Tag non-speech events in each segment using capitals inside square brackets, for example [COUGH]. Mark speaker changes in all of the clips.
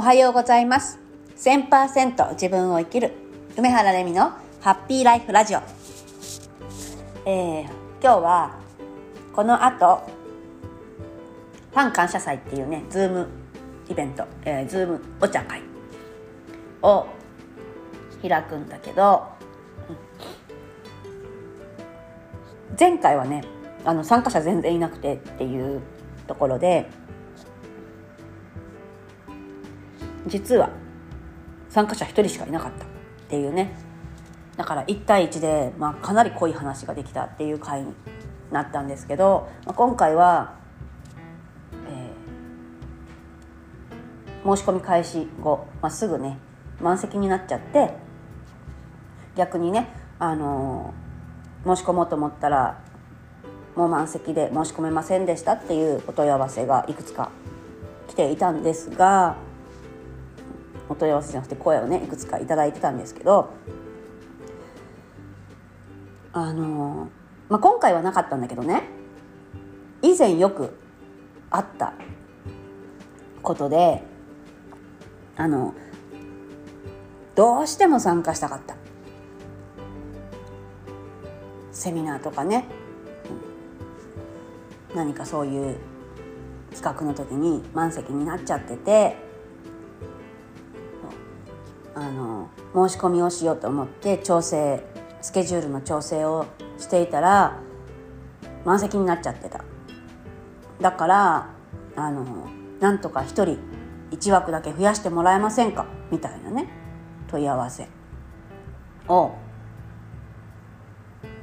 Speaker 1: おはようございます。1000%自分を生きる梅原レミのハッピーライフラジオ、えー、今日はこの後ファン感謝祭っていうね Zoom イベント、えー、 Zoom お茶会を開くんだけど、前回はねあの参加者全然いなくてっていうところで実は参加者1人しかいなかったっていうね。だから1対1で、まあ、かなり濃い話ができたっていう回になったんですけど、まあ、今回は、えー、申し込み開始後、まあ、すぐね満席になっちゃって逆にね、あのー、申し込もうと思ったらもう満席で申し込めませんでしたっていうお問い合わせがいくつか来ていたんですがお問い合わせじゃなくて声をねいくつか頂いてたんですけどあの、まあ、今回はなかったんだけどね以前よくあったことであのどうしても参加したかった。セミナーとかね。何かそういう企画の時に満席になっちゃっててあの申し込みをしようと思って調整スケジュールの調整をしていたら満席になっちゃってた。だからあのなんとか1人1枠だけ増やしてもらえませんか？みたいなね。問い合わせを、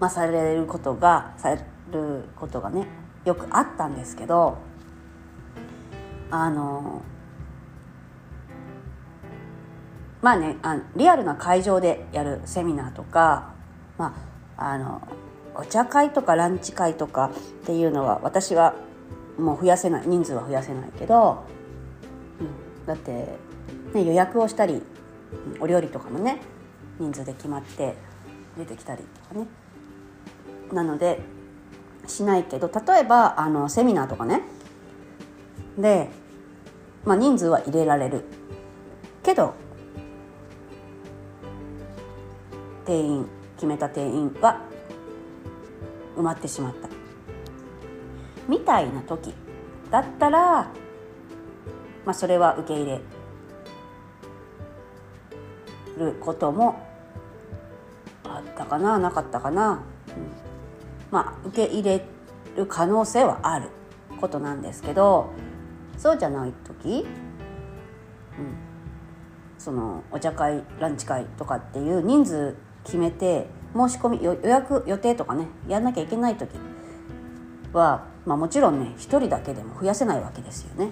Speaker 1: まあ、されることがされることがねよくあったんですけどあのまあねあリアルな会場でやるセミナーとか、まあ、あのお茶会とかランチ会とかっていうのは私はもう増やせない人数は増やせないけど、うん、だって、ね、予約をしたりお料理とかもね人数で決まって出てきたりとかね。なのでしないけど例えばあのセミナーとかね。で、まあ、人数は入れられる。けど定員決めた定員は埋まってしまった。みたいな時だったら、まあ、それは受け入れることもあったかななかったかな、うん、まあ受け入れる可能性はあることなんですけどそうじゃない時、うん、そのお茶会ランチ会とかっていう人数決めて申し込み予約予定とかねやんなきゃいけない時は、まあ、もちろんね1人だけでも増やせないわけですよね。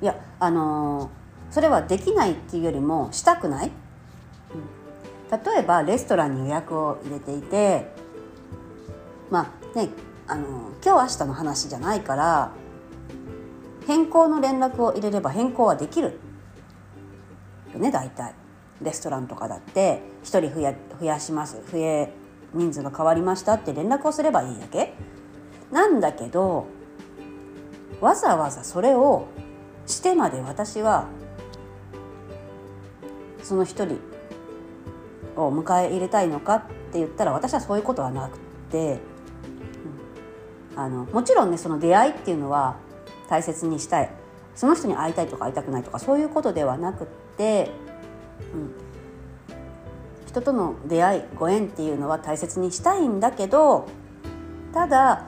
Speaker 1: いやあのー、それはできないっていうよりもしたくない、うん、例えばレストランに予約を入れていてまあねあのー、今日明日の話じゃないから変更の連絡を入れれば変更はできるよね大体。レストランとかだって1人増や増やします増え人数が変わりましたって連絡をすればいいだけ。なんだけどわざわざそれをしてまで私はその一人を迎え入れたいのかって言ったら私はそういうことはなくて、うん、あのもちろんねその出会いっていうのは大切にしたい。その人に会いたいとか会いたくないとかそういうことではなくってうん、人との出会いご縁っていうのは大切にしたいんだけどただ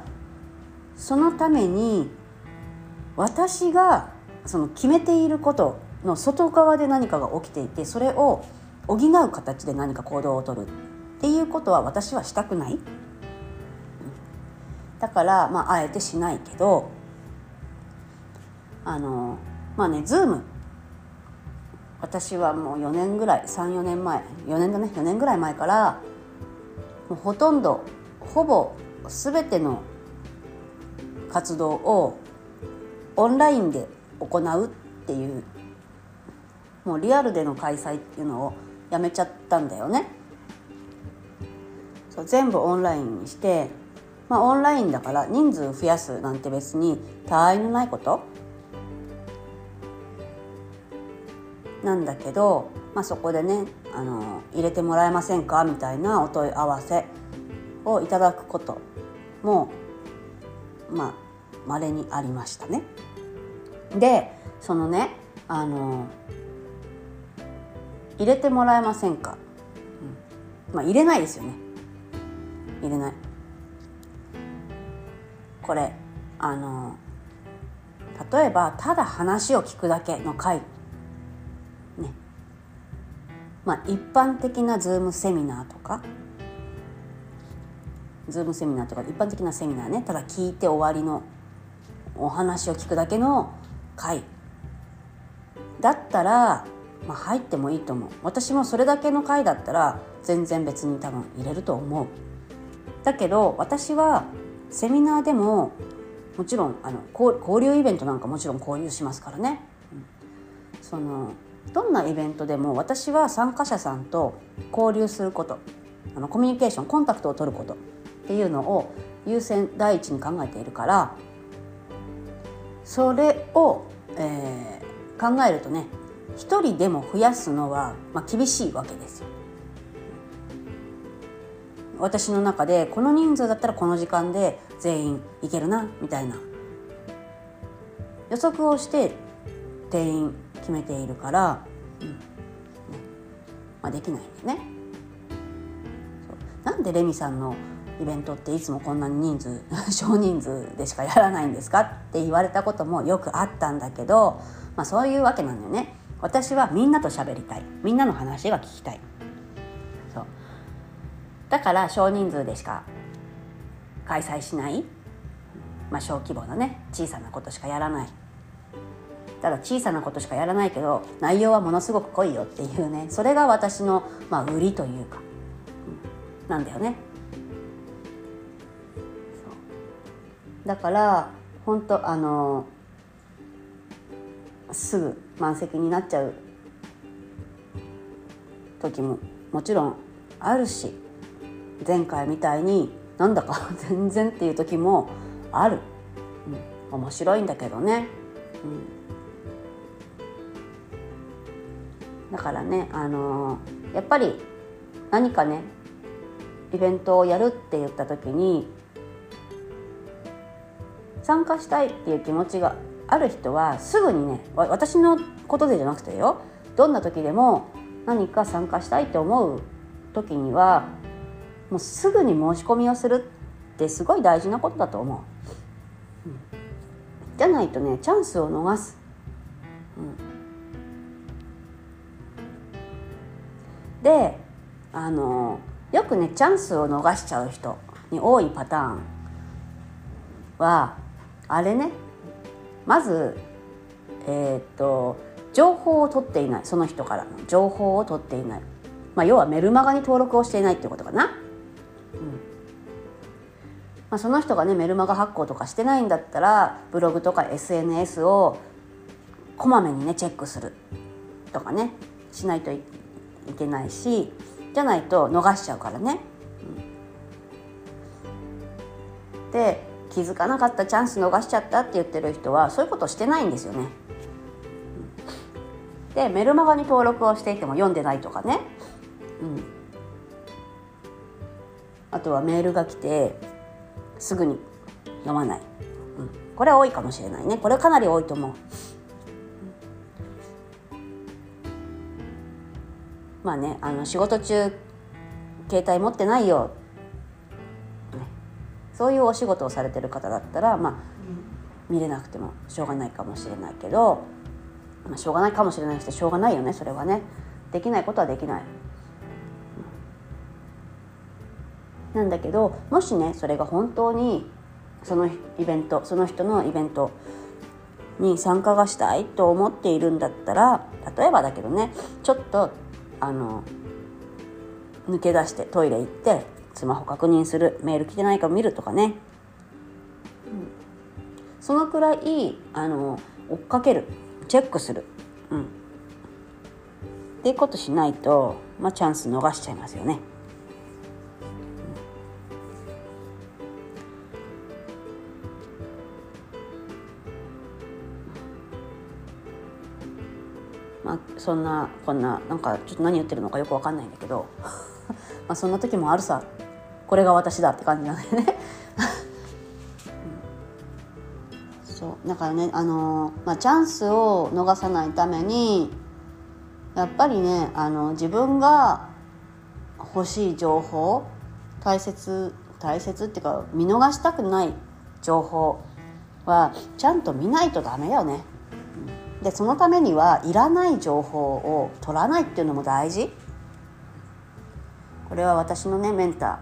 Speaker 1: そのために私がその決めていることの外側で何かが起きていてそれを補う形で何か行動をとるっていうことは私はしたくない。だから、まあ、あえてしないけどあのまあねズーム私はもう4年ぐらい34年前4年だね4年ぐらい前からもうほとんどほぼ全ての活動をオンラインで行うっていうもうリアルでの開催っていうのをやめちゃったんだよね。そう全部オンラインにして、まあ、オンラインだから人数増やすなんて別に他愛のないことなんだけど、まあ、そこでねあの入れてもらえませんか？みたいなお問い合わせをいただくこともまあ稀にありましたね。でそのねあの入れてもらえませんか、うん、まあ入れないですよね。入れない。これあの例えばただ話を聞くだけの回ねまあ一般的なズームセミナーとかズームセミナーとか一般的なセミナーねただ聞いて終わりのお話を聞くだけの回だったら、まあ、入ってもいいと思う。私もそれだけの回だったら全然別に多分入れると思う。だけど私はセミナーでももちろんあの交流イベントなんかもちろん交流しますからね、うん、そのどんなイベントでも私は参加者さんと交流することあのコミュニケーションコンタクトを取ることっていうのを優先第一に考えているからそれを、えー、考えるとね一人でも増やすのは、まあ、厳しいわけですよ。私の中でこの人数だったらこの時間で全員いけるなみたいな予測をして定員決めているから、うん。ね。まあ、できないんでね。なんでレミさんのイベントっていつもこんなに人数 [LAUGHS] 少人数でしかやらないんですかって言われたこともよくあったんだけど、まあ、そういうわけなんだよね。私はみんなと喋りたい。みんなの話が聞きたい。そう。だから少人数でしか開催しない、まあ、小規模なね小さなことしかやらない。ただ小さなことしかやらないけど内容はものすごく濃いよっていうね。それが私の、まあ、売りというか、うん、なんだよね。だから本当あのすぐ満席になっちゃう時ももちろんあるし前回みたいになんだか [LAUGHS] 全然っていう時もある、うん、面白いんだけどね、うん、だからねあのやっぱり何かねイベントをやるって言った時に参加したいっていう気持ちがある人はすぐにね私のことでじゃなくてよどんな時でも何か参加したいって思う時にはもうすぐに申し込みをするってすごい大事なことだと思う。うん、じゃないとねチャンスを逃す。うん、であのよくねチャンスを逃しちゃう人に多いパターンはあれねまずえー、っと情報を取っていないその人から。の情報を取っていない、まあ、要はメルマガに登録をしていないっていうことかな、うん。まあ、その人がねメルマガ発行とかしてないんだったらブログとか SNS をこまめにねチェックするとかねしないといいけないしじゃないと逃しちゃうからね。うん、で気づかなかったチャンス逃しちゃったって言ってる人はそういうことしてないんですよね。でメルマガに登録をしていても読んでないとかね、うん、あとはメールが来てすぐに読まない、うん、これは多いかもしれないね。これかなり多いと思う。まあねあの仕事中携帯持ってないよ。そういうお仕事をされてる方だったらまあ見れなくてもしょうがないかもしれないけど、まあ、しょうがないかもしれないしてしょうがないよねそれはね。できないことはできない。なんだけどもしねそれが本当にそのイベントその人のイベントに参加がしたいと思っているんだったら例えばだけどねちょっとあの抜け出してトイレ行ってスマホ確認するメール来てないか見るとかね、うん、そのくらいあの追っかける。チェックする、うん、っていうことしないと、まあ、チャンス逃しちゃいますよね。そんなこんななんかちょっと何言ってるのかよくわかんないんだけど [LAUGHS] まあそんな時もあるさこれが私だって感じなんだよね [LAUGHS] そうだからねあの、まあ、チャンスを逃さないためにやっぱりねあの自分が欲しい情報大切大切っていうか見逃したくない情報はちゃんと見ないとダメよね。でそのためにはいらない情報を取らないっていうのも大事。これは私のねメンタ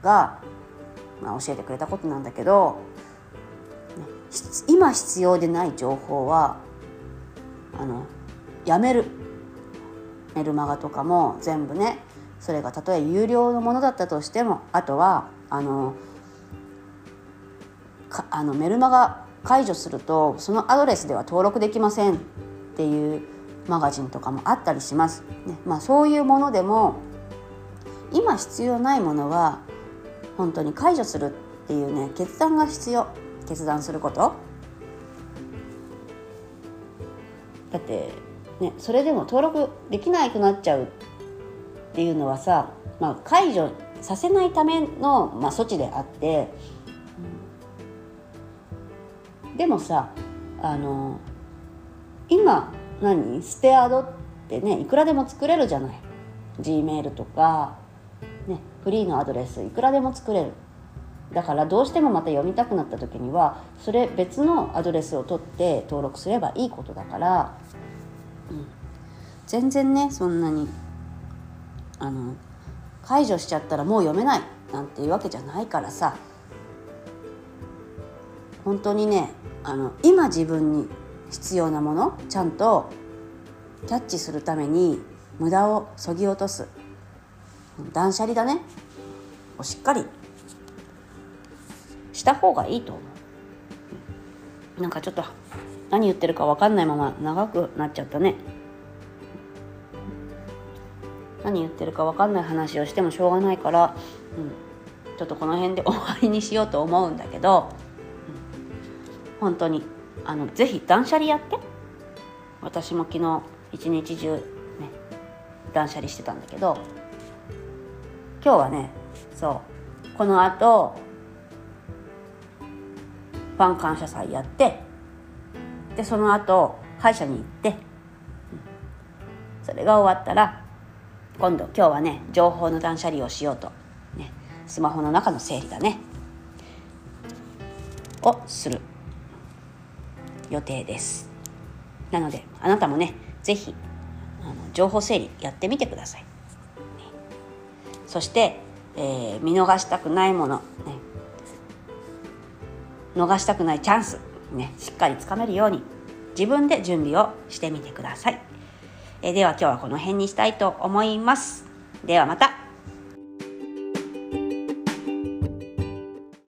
Speaker 1: ーが、まあ、教えてくれたことなんだけど、今必要でない情報はあのやめるメルマガとかも全部ねそれがたとえ有料のものだったとしてもあとはあのあのメルマガ解除するとそのアドレスでは登録できませんっていうマガジンとかもあったりします。ねまあ、そういうものでも今必要ないものは本当に解除するっていうね決断が必要決断することだってねそれでも登録できなくなっちゃうっていうのはさ、まあ、解除させないための、まあ、措置であって、でもさあの今何？ステアドってねいくらでも作れるじゃない。G メールとか、ね、フリーのアドレスいくらでも作れる。だからどうしてもまた読みたくなった時にはそれ別のアドレスを取って登録すればいいことだから、うん、全然ねそんなにあの解除しちゃったらもう読めないなんていうわけじゃないからさ。本当にねあの今自分に必要なものちゃんとキャッチするために無駄をそぎ落とす。断捨離だね。をしっかりした方がいいと思う。なんかちょっと何言ってるか分かんないまま長くなっちゃったね。何言ってるか分かんない話をしてもしょうがないから、うん、ちょっとこの辺で終わりにしようと思うんだけど、本当にあのぜひ断捨離やって。私も昨日一日中ね断捨離してたんだけど今日はねそうこのあとファン感謝祭やってでその後歯医者に行って、それが終わったら今度今日はね情報の断捨離をしようと、ね、スマホの中の整理だね。をする。予定ですなのであなたもね是非あの情報整理やってみてください、ね、そして、えー、見逃したくないもの、ね、逃したくないチャンス、ね、しっかりつかめるように自分で準備をしてみてください。えでは今日はこの辺にしたいと思います。ではまた。